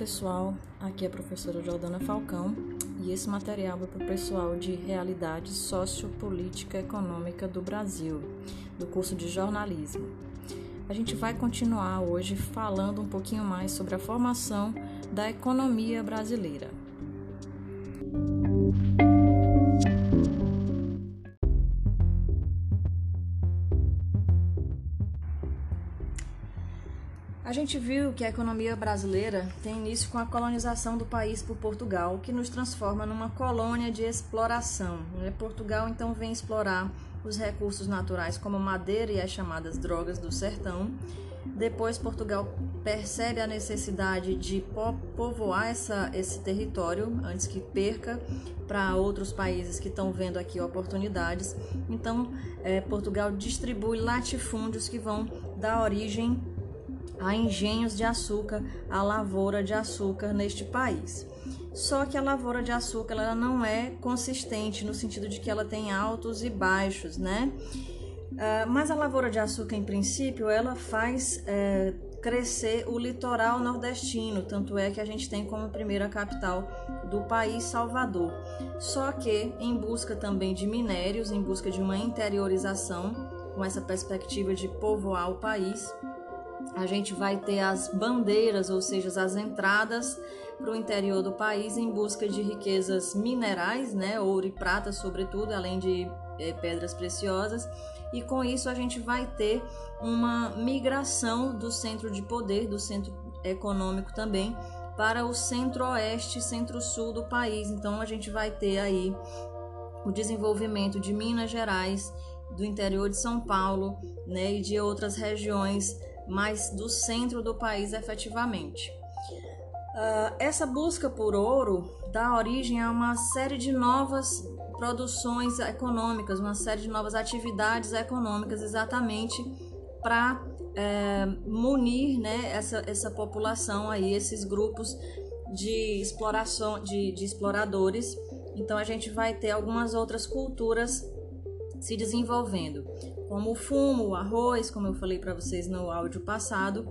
pessoal, aqui é a professora Jordana Falcão e esse material é para o pessoal de Realidade Sociopolítica Econômica do Brasil, do curso de jornalismo. A gente vai continuar hoje falando um pouquinho mais sobre a formação da economia brasileira. A gente viu que a economia brasileira tem início com a colonização do país por Portugal, que nos transforma numa colônia de exploração. Né? Portugal então vem explorar os recursos naturais como madeira e as chamadas drogas do sertão. Depois Portugal percebe a necessidade de povoar essa, esse território antes que perca para outros países que estão vendo aqui oportunidades. Então, é, Portugal distribui latifúndios que vão dar origem a engenhos de açúcar, a lavoura de açúcar neste país. Só que a lavoura de açúcar ela não é consistente no sentido de que ela tem altos e baixos, né? Uh, mas a lavoura de açúcar, em princípio, ela faz é, crescer o litoral nordestino, tanto é que a gente tem como primeira capital do país Salvador. Só que em busca também de minérios, em busca de uma interiorização, com essa perspectiva de povoar o país, a gente vai ter as bandeiras, ou seja, as entradas para o interior do país em busca de riquezas minerais, né, ouro e prata, sobretudo, além de é, pedras preciosas. E com isso a gente vai ter uma migração do centro de poder, do centro econômico também, para o centro-oeste, centro-sul do país. Então a gente vai ter aí o desenvolvimento de Minas Gerais, do interior de São Paulo, né, e de outras regiões mas do centro do país efetivamente. Uh, essa busca por ouro dá origem a uma série de novas produções econômicas, uma série de novas atividades econômicas, exatamente para é, munir né, essa, essa população aí, esses grupos de exploração, de, de exploradores. Então a gente vai ter algumas outras culturas se desenvolvendo como o fumo, o arroz, como eu falei para vocês no áudio passado.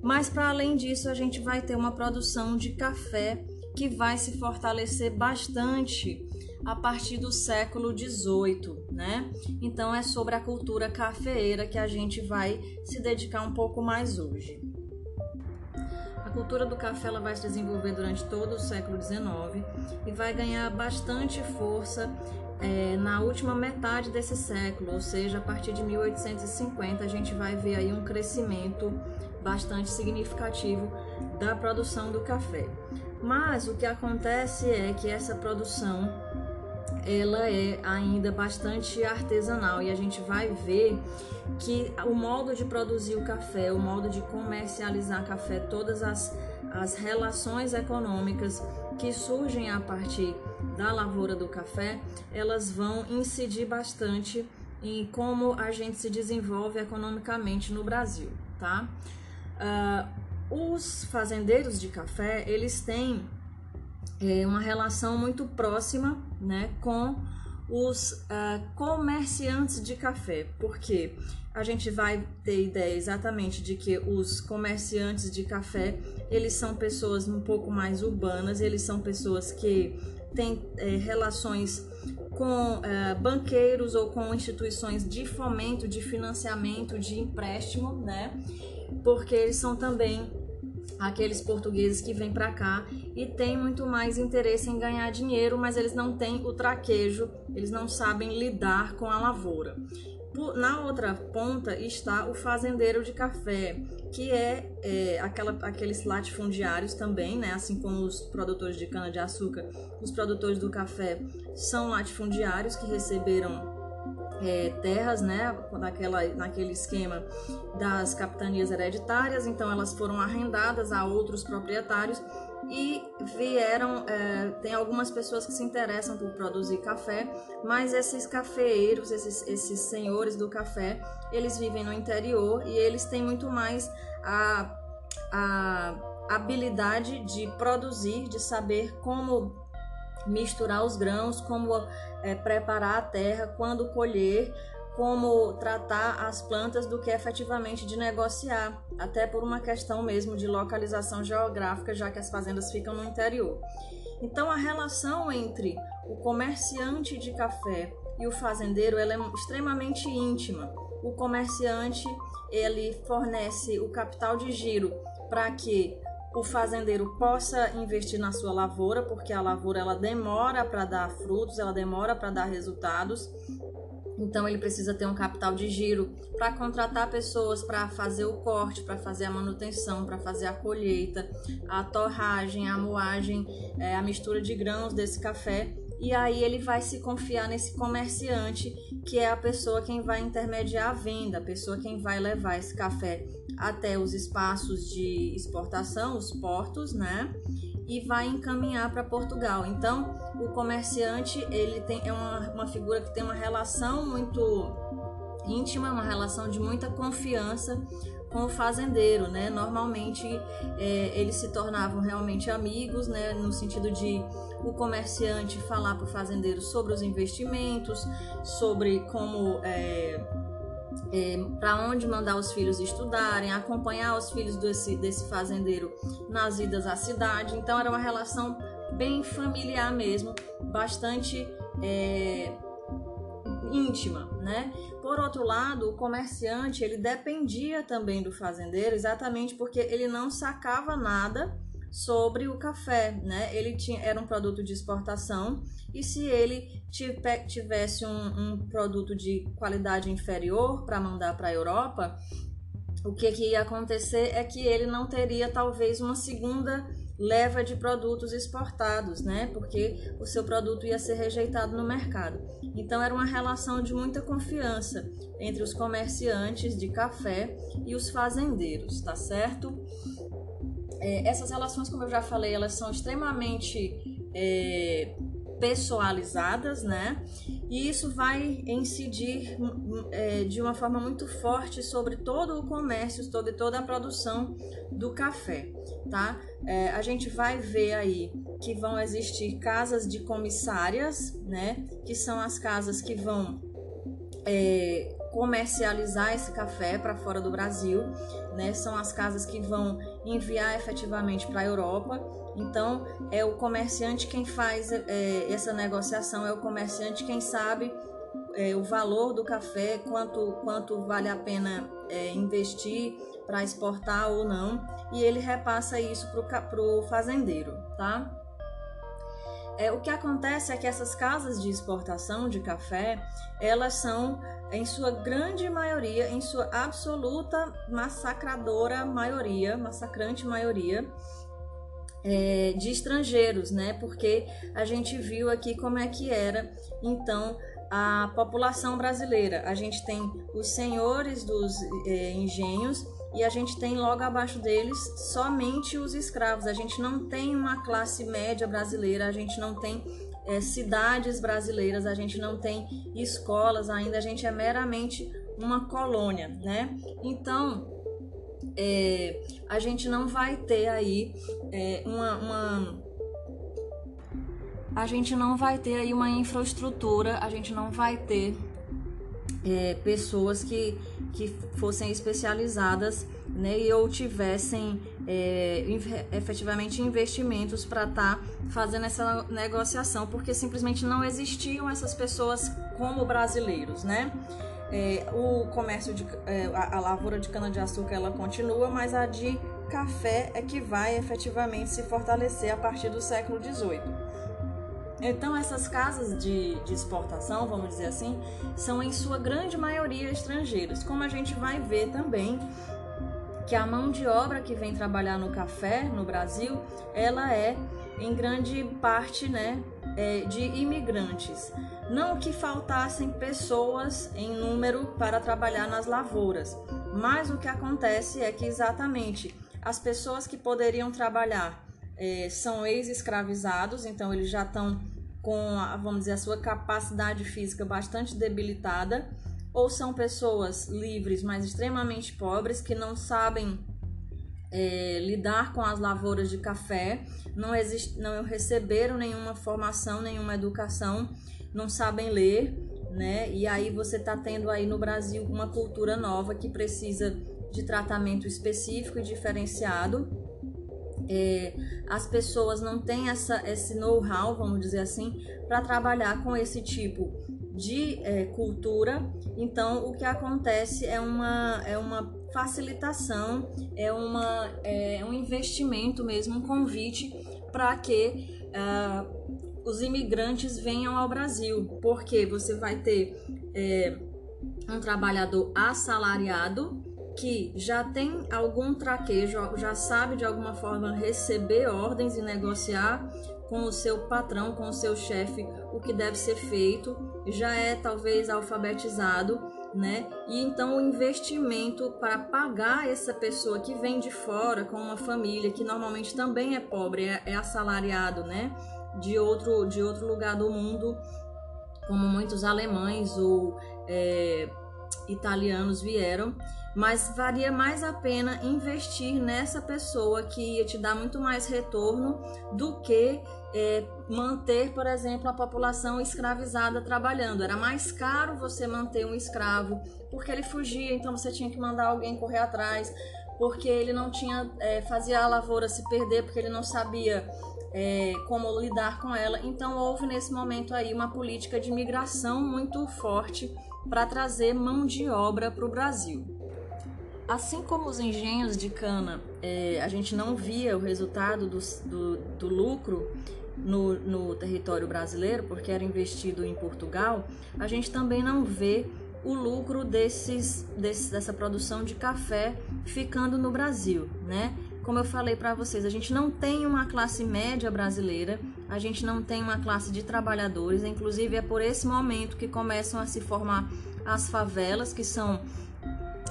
Mas para além disso, a gente vai ter uma produção de café que vai se fortalecer bastante a partir do século XVIII, né? Então é sobre a cultura cafeeira que a gente vai se dedicar um pouco mais hoje. A cultura do café ela vai se desenvolver durante todo o século XIX e vai ganhar bastante força é, na última metade desse século, ou seja, a partir de 1850, a gente vai ver aí um crescimento bastante significativo da produção do café. Mas o que acontece é que essa produção ela é ainda bastante artesanal e a gente vai ver que o modo de produzir o café, o modo de comercializar café, todas as, as relações econômicas que surgem a partir da lavoura do café, elas vão incidir bastante em como a gente se desenvolve economicamente no Brasil, tá? Uh, os fazendeiros de café, eles têm é, uma relação muito próxima, né, com os uh, comerciantes de café, porque a gente vai ter ideia exatamente de que os comerciantes de café eles são pessoas um pouco mais urbanas, eles são pessoas que têm é, relações com é, banqueiros ou com instituições de fomento, de financiamento, de empréstimo, né? Porque eles são também aqueles portugueses que vêm para cá e têm muito mais interesse em ganhar dinheiro, mas eles não têm o traquejo, eles não sabem lidar com a lavoura. Na outra ponta está o fazendeiro de café, que é, é aquela, aqueles latifundiários também, né? assim como os produtores de cana-de-açúcar, os produtores do café são latifundiários que receberam é, terras, né, naquela, naquele esquema das capitanias hereditárias, então elas foram arrendadas a outros proprietários e vieram. É, tem algumas pessoas que se interessam por produzir café, mas esses cafeeiros, esses, esses senhores do café, eles vivem no interior e eles têm muito mais a, a habilidade de produzir, de saber como misturar os grãos, como é, preparar a terra, quando colher, como tratar as plantas do que efetivamente de negociar, até por uma questão mesmo de localização geográfica, já que as fazendas ficam no interior. Então a relação entre o comerciante de café e o fazendeiro ela é extremamente íntima. O comerciante ele fornece o capital de giro para que o fazendeiro possa investir na sua lavoura, porque a lavoura ela demora para dar frutos, ela demora para dar resultados. Então ele precisa ter um capital de giro para contratar pessoas para fazer o corte, para fazer a manutenção, para fazer a colheita, a torragem, a moagem, é, a mistura de grãos desse café. E aí ele vai se confiar nesse comerciante, que é a pessoa quem vai intermediar a venda, a pessoa quem vai levar esse café até os espaços de exportação, os portos, né? E vai encaminhar para Portugal. Então, o comerciante ele tem é uma, uma figura que tem uma relação muito íntima, uma relação de muita confiança com o fazendeiro, né? Normalmente é, eles se tornavam realmente amigos, né? No sentido de o comerciante falar para o fazendeiro sobre os investimentos, sobre como é, é, para onde mandar os filhos estudarem, acompanhar os filhos desse, desse fazendeiro nas idas à cidade. Então era uma relação bem familiar mesmo, bastante é, íntima, né? Por outro lado, o comerciante ele dependia também do fazendeiro, exatamente porque ele não sacava nada sobre o café, né? Ele tinha, era um produto de exportação e se ele tivesse um, um produto de qualidade inferior para mandar para a Europa, o que, que ia acontecer é que ele não teria talvez uma segunda leva de produtos exportados, né? Porque o seu produto ia ser rejeitado no mercado. Então era uma relação de muita confiança entre os comerciantes de café e os fazendeiros, tá certo? É, essas relações, como eu já falei, elas são extremamente é, personalizadas, né? E isso vai incidir é, de uma forma muito forte sobre todo o comércio, sobre toda a produção do café, tá? É, a gente vai ver aí que vão existir casas de comissárias, né? Que são as casas que vão é, comercializar esse café para fora do Brasil, né? São as casas que vão enviar efetivamente para a Europa. Então, é o comerciante quem faz é, essa negociação, é o comerciante quem sabe é, o valor do café, quanto, quanto vale a pena é, investir para exportar ou não, e ele repassa isso para o fazendeiro, tá? É, o que acontece é que essas casas de exportação de café, elas são, em sua grande maioria, em sua absoluta massacradora maioria, massacrante maioria, é, de estrangeiros, né? Porque a gente viu aqui como é que era, então, a população brasileira. A gente tem os senhores dos é, engenhos e a gente tem logo abaixo deles somente os escravos. A gente não tem uma classe média brasileira, a gente não tem é, cidades brasileiras, a gente não tem escolas ainda, a gente é meramente uma colônia, né? Então, é, a gente não vai ter aí é, uma, uma a gente não vai ter aí uma infraestrutura, a gente não vai ter é, pessoas que, que fossem especializadas né, e ou tivessem é, efetivamente investimentos para estar tá fazendo essa negociação, porque simplesmente não existiam essas pessoas como brasileiros, né? É, o comércio de é, a, a lavoura de cana de açúcar ela continua, mas a de café é que vai efetivamente se fortalecer a partir do século XVIII. Então, essas casas de, de, exportação, vamos dizer assim, são em sua grande maioria estrangeiras, como a gente vai ver também que a mão de obra que vem trabalhar no café no Brasil, ela é em grande parte, né, é, de imigrantes. Não que faltassem pessoas em número para trabalhar nas lavouras, mas o que acontece é que exatamente as pessoas que poderiam trabalhar é, são ex-escravizados, então eles já estão com, a, vamos dizer, a sua capacidade física bastante debilitada, ou são pessoas livres, mas extremamente pobres, que não sabem é, lidar com as lavouras de café, não, exist, não receberam nenhuma formação, nenhuma educação, não sabem ler né? E aí você está tendo aí no Brasil uma cultura nova que precisa de tratamento específico e diferenciado. É, as pessoas não têm essa, esse know-how, vamos dizer assim, para trabalhar com esse tipo de é, cultura. Então, o que acontece é uma, é uma facilitação, é, uma, é um investimento mesmo, um convite para que uh, os imigrantes venham ao Brasil, porque você vai ter é, um trabalhador assalariado que já tem algum traquejo, já sabe de alguma forma receber ordens e negociar com o seu patrão, com o seu chefe, o que deve ser feito, já é talvez alfabetizado, né? E então o investimento para pagar essa pessoa que vem de fora com uma família que normalmente também é pobre, é, é assalariado, né? De outro, de outro lugar do mundo, como muitos alemães ou é, italianos vieram, mas valia mais a pena investir nessa pessoa que ia te dar muito mais retorno do que é, manter, por exemplo, a população escravizada trabalhando. Era mais caro você manter um escravo porque ele fugia, então você tinha que mandar alguém correr atrás, porque ele não tinha é, fazia a lavoura se perder, porque ele não sabia é, como lidar com ela. Então houve nesse momento aí uma política de migração muito forte para trazer mão de obra para o Brasil. Assim como os engenhos de cana, é, a gente não via o resultado do, do, do lucro no, no território brasileiro, porque era investido em Portugal, a gente também não vê o lucro desses, desse, dessa produção de café ficando no Brasil, né? Como eu falei para vocês, a gente não tem uma classe média brasileira, a gente não tem uma classe de trabalhadores, inclusive é por esse momento que começam a se formar as favelas, que são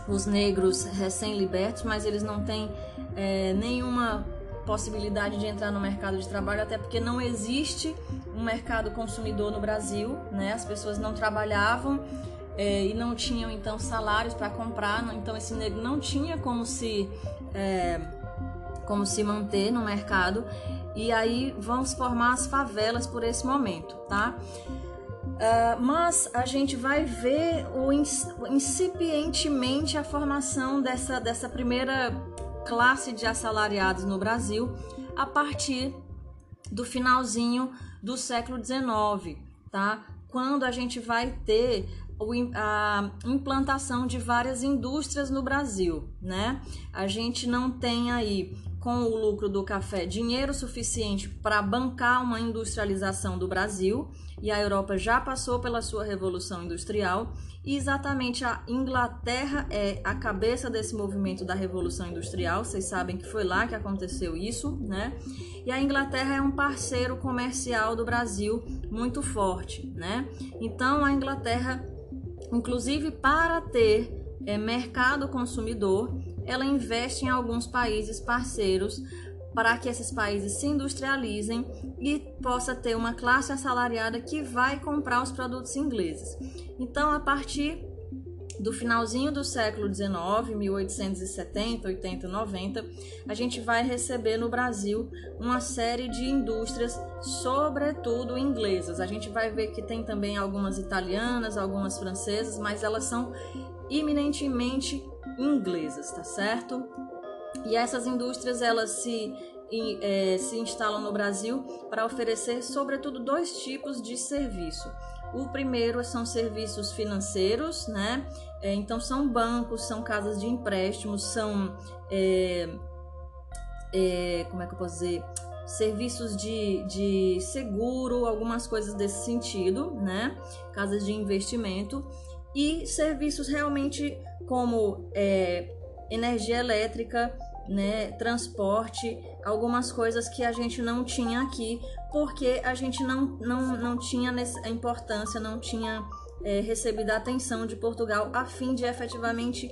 os negros recém-libertos, mas eles não têm é, nenhuma possibilidade de entrar no mercado de trabalho, até porque não existe um mercado consumidor no Brasil, né? As pessoas não trabalhavam é, e não tinham então salários para comprar, então esse negro não tinha como se é, como se manter no mercado e aí vão se formar as favelas por esse momento, tá? Uh, mas a gente vai ver o incipientemente a formação dessa, dessa primeira classe de assalariados no Brasil a partir do finalzinho do século XIX, tá? Quando a gente vai ter a implantação de várias indústrias no Brasil, né? A gente não tem aí com o lucro do café dinheiro suficiente para bancar uma industrialização do Brasil, e a Europa já passou pela sua revolução industrial, e exatamente a Inglaterra é a cabeça desse movimento da revolução industrial. Vocês sabem que foi lá que aconteceu isso, né? E a Inglaterra é um parceiro comercial do Brasil muito forte, né? Então a Inglaterra, inclusive para ter é, mercado consumidor, ela investe em alguns países parceiros para que esses países se industrializem e possa ter uma classe assalariada que vai comprar os produtos ingleses. Então, a partir do finalzinho do século XIX, 1870, 80, 90, a gente vai receber no Brasil uma série de indústrias, sobretudo inglesas. A gente vai ver que tem também algumas italianas, algumas francesas, mas elas são eminentemente inglesas, tá certo? E essas indústrias elas se, é, se instalam no Brasil para oferecer, sobretudo, dois tipos de serviço. O primeiro são serviços financeiros, né? É, então são bancos, são casas de empréstimos, são é, é, como é que eu posso dizer? Serviços de, de seguro, algumas coisas desse sentido, né? Casas de investimento e serviços realmente como é, energia elétrica, né, transporte, algumas coisas que a gente não tinha aqui, porque a gente não, não, não tinha a importância, não tinha é, recebido a atenção de Portugal a fim de efetivamente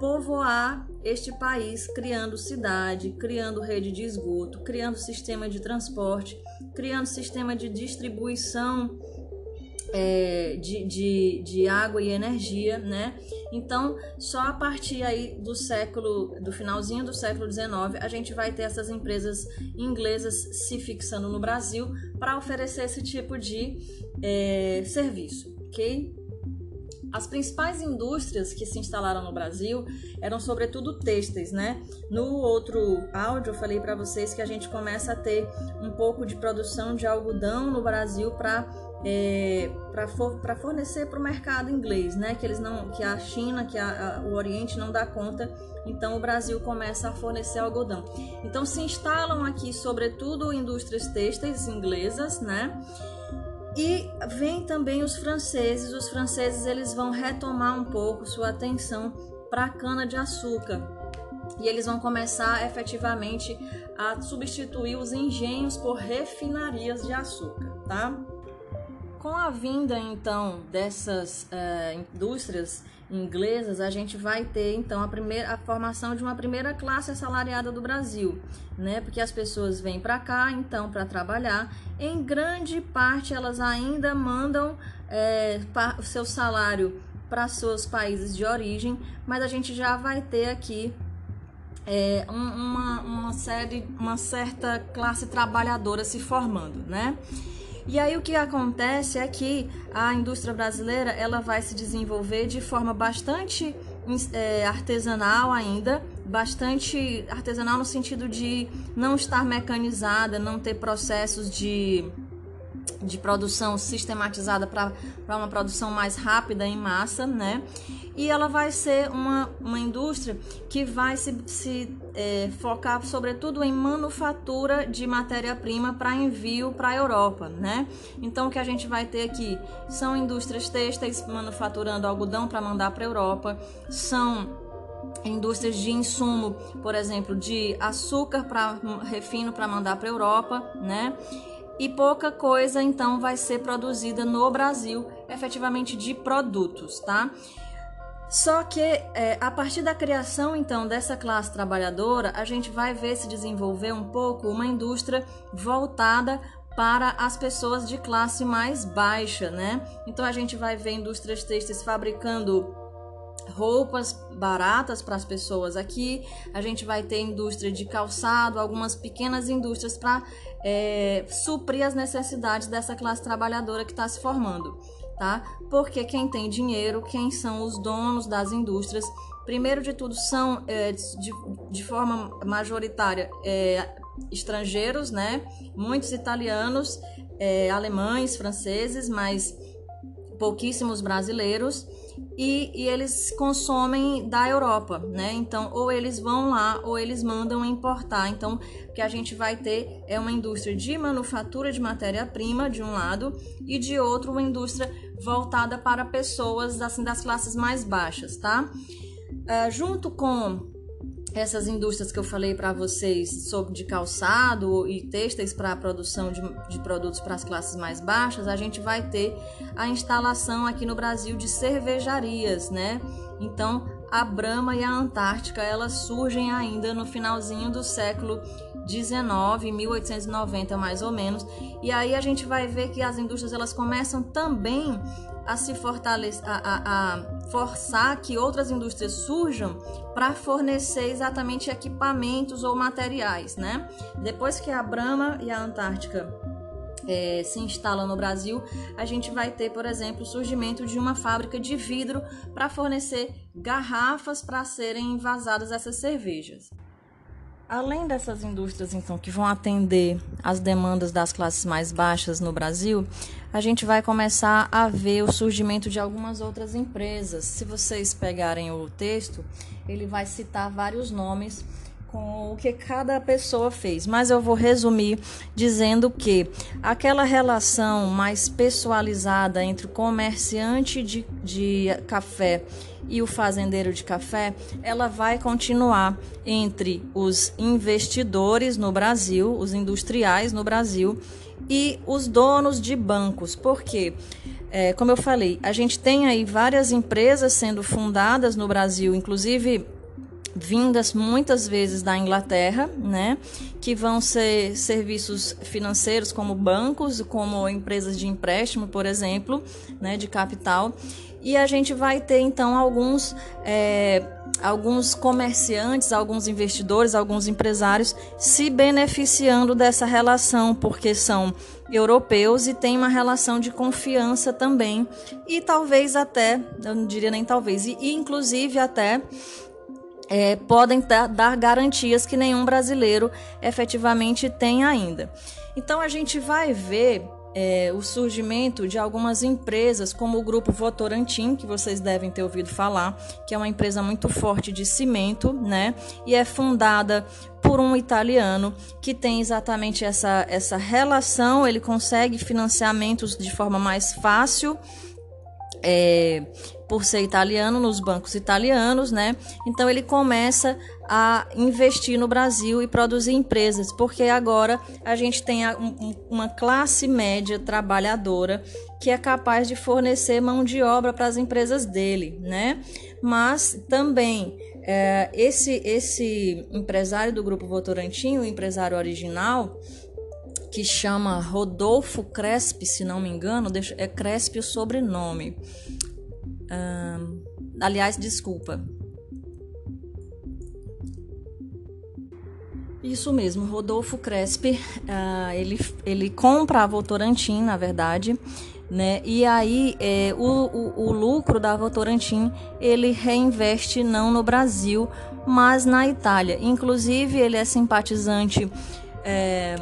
povoar este país, criando cidade, criando rede de esgoto, criando sistema de transporte, criando sistema de distribuição é, de, de, de água e energia, né? Então, só a partir aí do século, do finalzinho do século XIX, a gente vai ter essas empresas inglesas se fixando no Brasil para oferecer esse tipo de é, serviço, ok? As principais indústrias que se instalaram no Brasil eram sobretudo têxteis, né? No outro áudio eu falei para vocês que a gente começa a ter um pouco de produção de algodão no Brasil para é, para for, fornecer para o mercado inglês, né? Que eles não, que a China, que a, a, o Oriente não dá conta, então o Brasil começa a fornecer algodão. Então se instalam aqui, sobretudo, indústrias têxteis inglesas, né? E vem também os franceses. Os franceses eles vão retomar um pouco sua atenção para a cana de açúcar. E eles vão começar efetivamente a substituir os engenhos por refinarias de açúcar, tá? Com a vinda então dessas uh, indústrias inglesas, a gente vai ter então a primeira a formação de uma primeira classe assalariada do Brasil, né? Porque as pessoas vêm para cá então para trabalhar. Em grande parte elas ainda mandam é, o seu salário para seus países de origem, mas a gente já vai ter aqui é, uma, uma série, uma certa classe trabalhadora se formando, né? E aí o que acontece é que a indústria brasileira ela vai se desenvolver de forma bastante é, artesanal ainda, bastante artesanal no sentido de não estar mecanizada, não ter processos de de produção sistematizada para uma produção mais rápida em massa, né? E ela vai ser uma, uma indústria que vai se, se é, focar sobretudo em manufatura de matéria-prima para envio para a Europa, né? Então o que a gente vai ter aqui são indústrias têxteis manufaturando algodão para mandar para a Europa, são indústrias de insumo, por exemplo, de açúcar para refino para mandar para a Europa, né? E pouca coisa então vai ser produzida no Brasil, efetivamente de produtos, tá? Só que é, a partir da criação então dessa classe trabalhadora, a gente vai ver se desenvolver um pouco uma indústria voltada para as pessoas de classe mais baixa, né? Então a gente vai ver indústrias têxteis fabricando roupas baratas para as pessoas aqui. A gente vai ter indústria de calçado, algumas pequenas indústrias para é, suprir as necessidades dessa classe trabalhadora que está se formando, tá? Porque quem tem dinheiro, quem são os donos das indústrias, primeiro de tudo são é, de, de forma majoritária é, estrangeiros, né? Muitos italianos, é, alemães, franceses, mas pouquíssimos brasileiros e, e, eles consomem da Europa, né? Então, ou eles vão lá ou eles mandam importar. Então, o que a gente vai ter é uma indústria de manufatura de matéria-prima, de um lado, e de outro, uma indústria voltada para pessoas assim, das classes mais baixas, tá? Uh, junto com essas indústrias que eu falei para vocês sobre de calçado e têxteis para a produção de, de produtos para as classes mais baixas, a gente vai ter a instalação aqui no Brasil de cervejarias, né? Então, a Brahma e a Antártica, elas surgem ainda no finalzinho do século 19, 1890 mais ou menos. E aí a gente vai ver que as indústrias elas começam também a se fortalecer, a, a, a forçar que outras indústrias surjam para fornecer exatamente equipamentos ou materiais, né? Depois que a Brahma e a Antártica é, se instalam no Brasil, a gente vai ter, por exemplo, o surgimento de uma fábrica de vidro para fornecer garrafas para serem envasadas essas cervejas. Além dessas indústrias, então, que vão atender as demandas das classes mais baixas no Brasil, a gente vai começar a ver o surgimento de algumas outras empresas. Se vocês pegarem o texto, ele vai citar vários nomes com o que cada pessoa fez, mas eu vou resumir dizendo que aquela relação mais pessoalizada entre o comerciante de, de café e o fazendeiro de café, ela vai continuar entre os investidores no Brasil, os industriais no Brasil e os donos de bancos, porque é, como eu falei, a gente tem aí várias empresas sendo fundadas no Brasil, inclusive vindas muitas vezes da Inglaterra, né, que vão ser serviços financeiros como bancos, como empresas de empréstimo, por exemplo, né, de capital. e a gente vai ter então alguns é, alguns comerciantes, alguns investidores, alguns empresários se beneficiando dessa relação, porque são europeus e têm uma relação de confiança também, e talvez até, eu não diria nem talvez, e, e inclusive até é, podem dar garantias que nenhum brasileiro efetivamente tem ainda. Então a gente vai ver é, o surgimento de algumas empresas, como o grupo Votorantim, que vocês devem ter ouvido falar, que é uma empresa muito forte de cimento, né? E é fundada por um italiano que tem exatamente essa, essa relação, ele consegue financiamentos de forma mais fácil. É, por ser italiano nos bancos italianos, né? Então ele começa a investir no Brasil e produzir empresas, porque agora a gente tem uma classe média trabalhadora que é capaz de fornecer mão de obra para as empresas dele, né? Mas também é, esse esse empresário do grupo Votorantim, o empresário original, que chama Rodolfo Crespi, se não me engano, é Crespi o sobrenome. aliás, desculpa, Isso mesmo, Rodolfo Crespi, uh, ele, ele compra a Votorantim, na verdade, né? E aí é, o, o, o, lucro da Votorantim ele reinveste não no Brasil, mas na Itália. Inclusive ele é simpatizante é,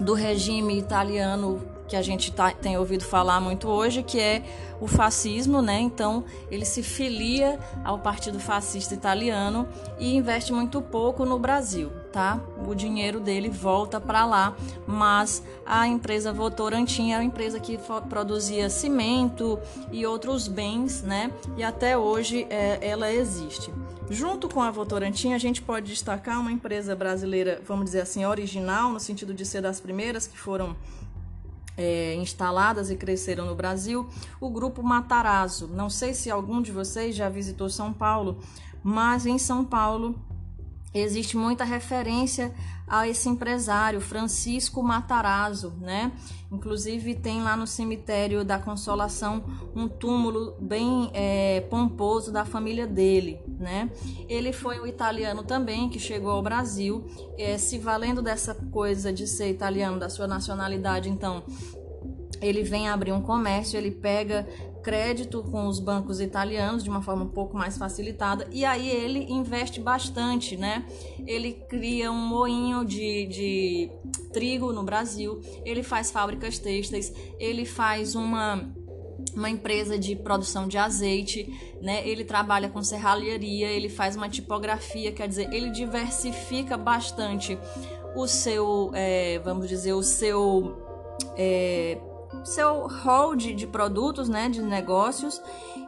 do regime italiano que a gente tá, tem ouvido falar muito hoje, que é o fascismo, né? Então ele se filia ao Partido Fascista Italiano e investe muito pouco no Brasil, tá? O dinheiro dele volta para lá, mas a empresa Votorantim é uma empresa que produzia cimento e outros bens, né? E até hoje é, ela existe. Junto com a Votorantim, a gente pode destacar uma empresa brasileira, vamos dizer assim, original, no sentido de ser das primeiras que foram é, instaladas e cresceram no Brasil, o grupo Matarazzo. Não sei se algum de vocês já visitou São Paulo, mas em São Paulo existe muita referência a esse empresário Francisco Matarazzo, né? Inclusive tem lá no cemitério da Consolação um túmulo bem é, pomposo da família dele, né? Ele foi um italiano também que chegou ao Brasil, é, se valendo dessa coisa de ser italiano, da sua nacionalidade, então ele vem abrir um comércio, ele pega crédito com os bancos italianos de uma forma um pouco mais facilitada e aí ele investe bastante, né? Ele cria um moinho de, de trigo no Brasil, ele faz fábricas têxteis, ele faz uma uma empresa de produção de azeite, né? Ele trabalha com serralheria, ele faz uma tipografia, quer dizer, ele diversifica bastante o seu, é, vamos dizer, o seu é, seu hall de, de, produtos, né, de negócios,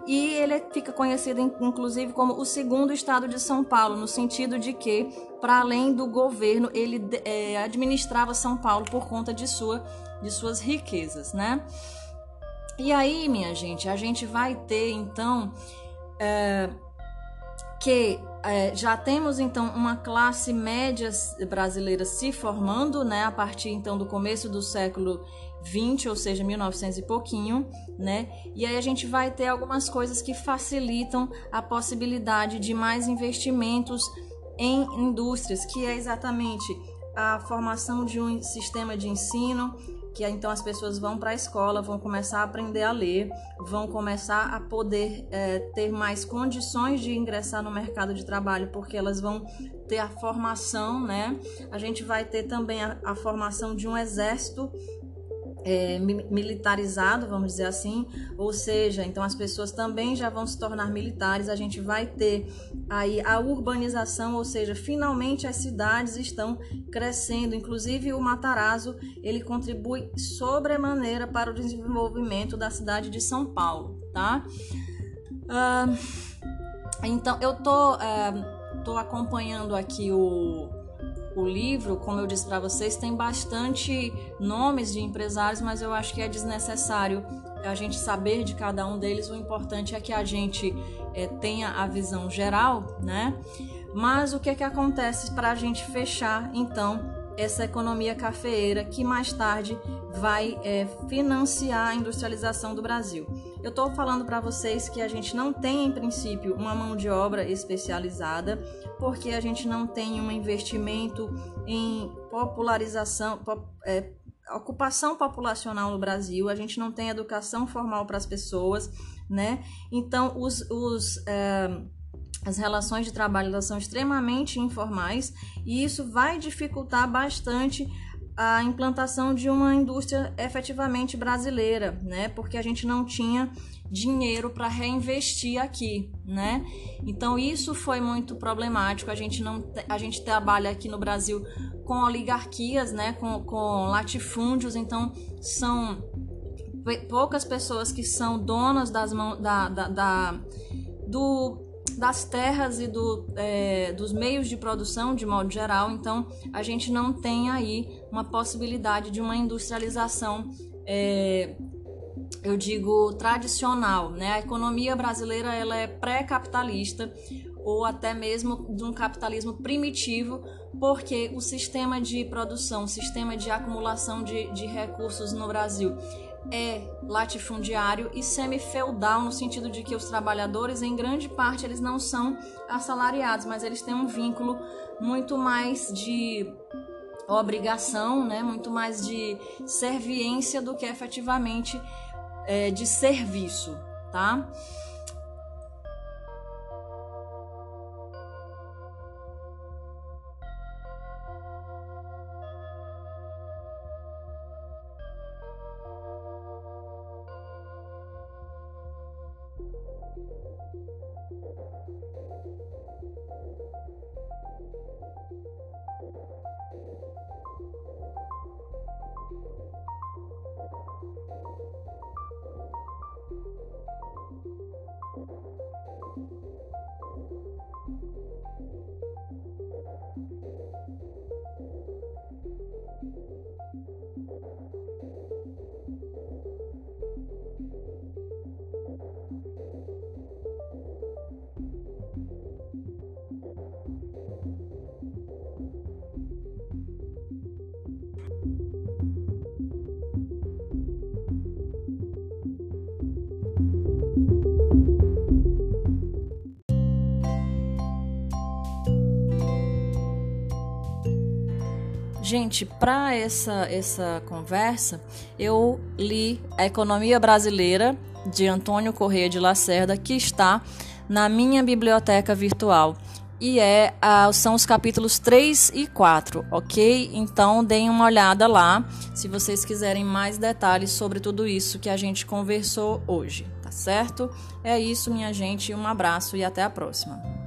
e ele fica conhecido inclusive como o segundo estado de São Paulo, no sentido de que, para além do governo, ele é, administrava São Paulo por conta de, sua, de suas riquezas, né? E aí, minha gente, a gente vai ter então é, que é, já temos então uma classe média brasileira se formando, né, a partir então do começo do século 20, ou seja, 1900 e pouquinho, né? E aí a gente vai ter algumas coisas que facilitam a possibilidade de mais investimentos em indústrias, que é exatamente a formação de um sistema de ensino, que então as pessoas vão para a escola, vão começar a aprender a ler, vão começar a poder é, ter mais condições de ingressar no mercado de trabalho, porque elas vão ter a formação, né? A gente vai ter também a, a formação de um exército é, militarizado, vamos dizer assim, ou seja, então as pessoas também já vão se tornar militares, a gente vai ter aí a urbanização, ou seja, finalmente as cidades estão crescendo, inclusive o Matarazzo, ele contribui sobremaneira para o desenvolvimento da cidade de São Paulo, tá? Uh, então, eu tô, uh, tô acompanhando aqui o, o livro, como eu disse para vocês, tem bastante nomes de empresários, mas eu acho que é desnecessário a gente saber de cada um deles. O importante é que a gente é, tenha a visão geral, né? Mas o que é que acontece para a gente fechar então essa economia cafeeira que mais tarde vai é, financiar a industrialização do Brasil. Eu estou falando para vocês que a gente não tem, em princípio, uma mão de obra especializada, porque a gente não tem um investimento em popularização, pop, é, ocupação populacional no Brasil, a gente não tem educação formal para as pessoas, né? Então, os, os é, as relações de trabalho são extremamente informais e isso vai dificultar bastante a implantação de uma indústria efetivamente brasileira, né? Porque a gente não tinha dinheiro para reinvestir aqui, né? Então isso foi muito problemático. A gente não a gente trabalha aqui no Brasil com oligarquias, né? Com, com latifúndios, então são poucas pessoas que são donas das mãos da, da, da do das terras e do, é, dos meios de produção de modo geral, então a gente não tem aí uma possibilidade de uma industrialização, é, eu digo, tradicional. Né? A economia brasileira ela é pré-capitalista ou até mesmo de um capitalismo primitivo, porque o sistema de produção, o sistema de acumulação de, de recursos no Brasil é latifundiário e semi-feudal no sentido de que os trabalhadores, em grande parte, eles não são assalariados, mas eles têm um vínculo muito mais de obrigação, né? muito mais de serviência do que efetivamente é, de serviço, tá? Gente, para essa, essa conversa, eu li A Economia Brasileira, de Antônio Corrêa de Lacerda, que está na minha biblioteca virtual. E é, são os capítulos 3 e 4, ok? Então deem uma olhada lá se vocês quiserem mais detalhes sobre tudo isso que a gente conversou hoje, tá certo? É isso, minha gente. Um abraço e até a próxima.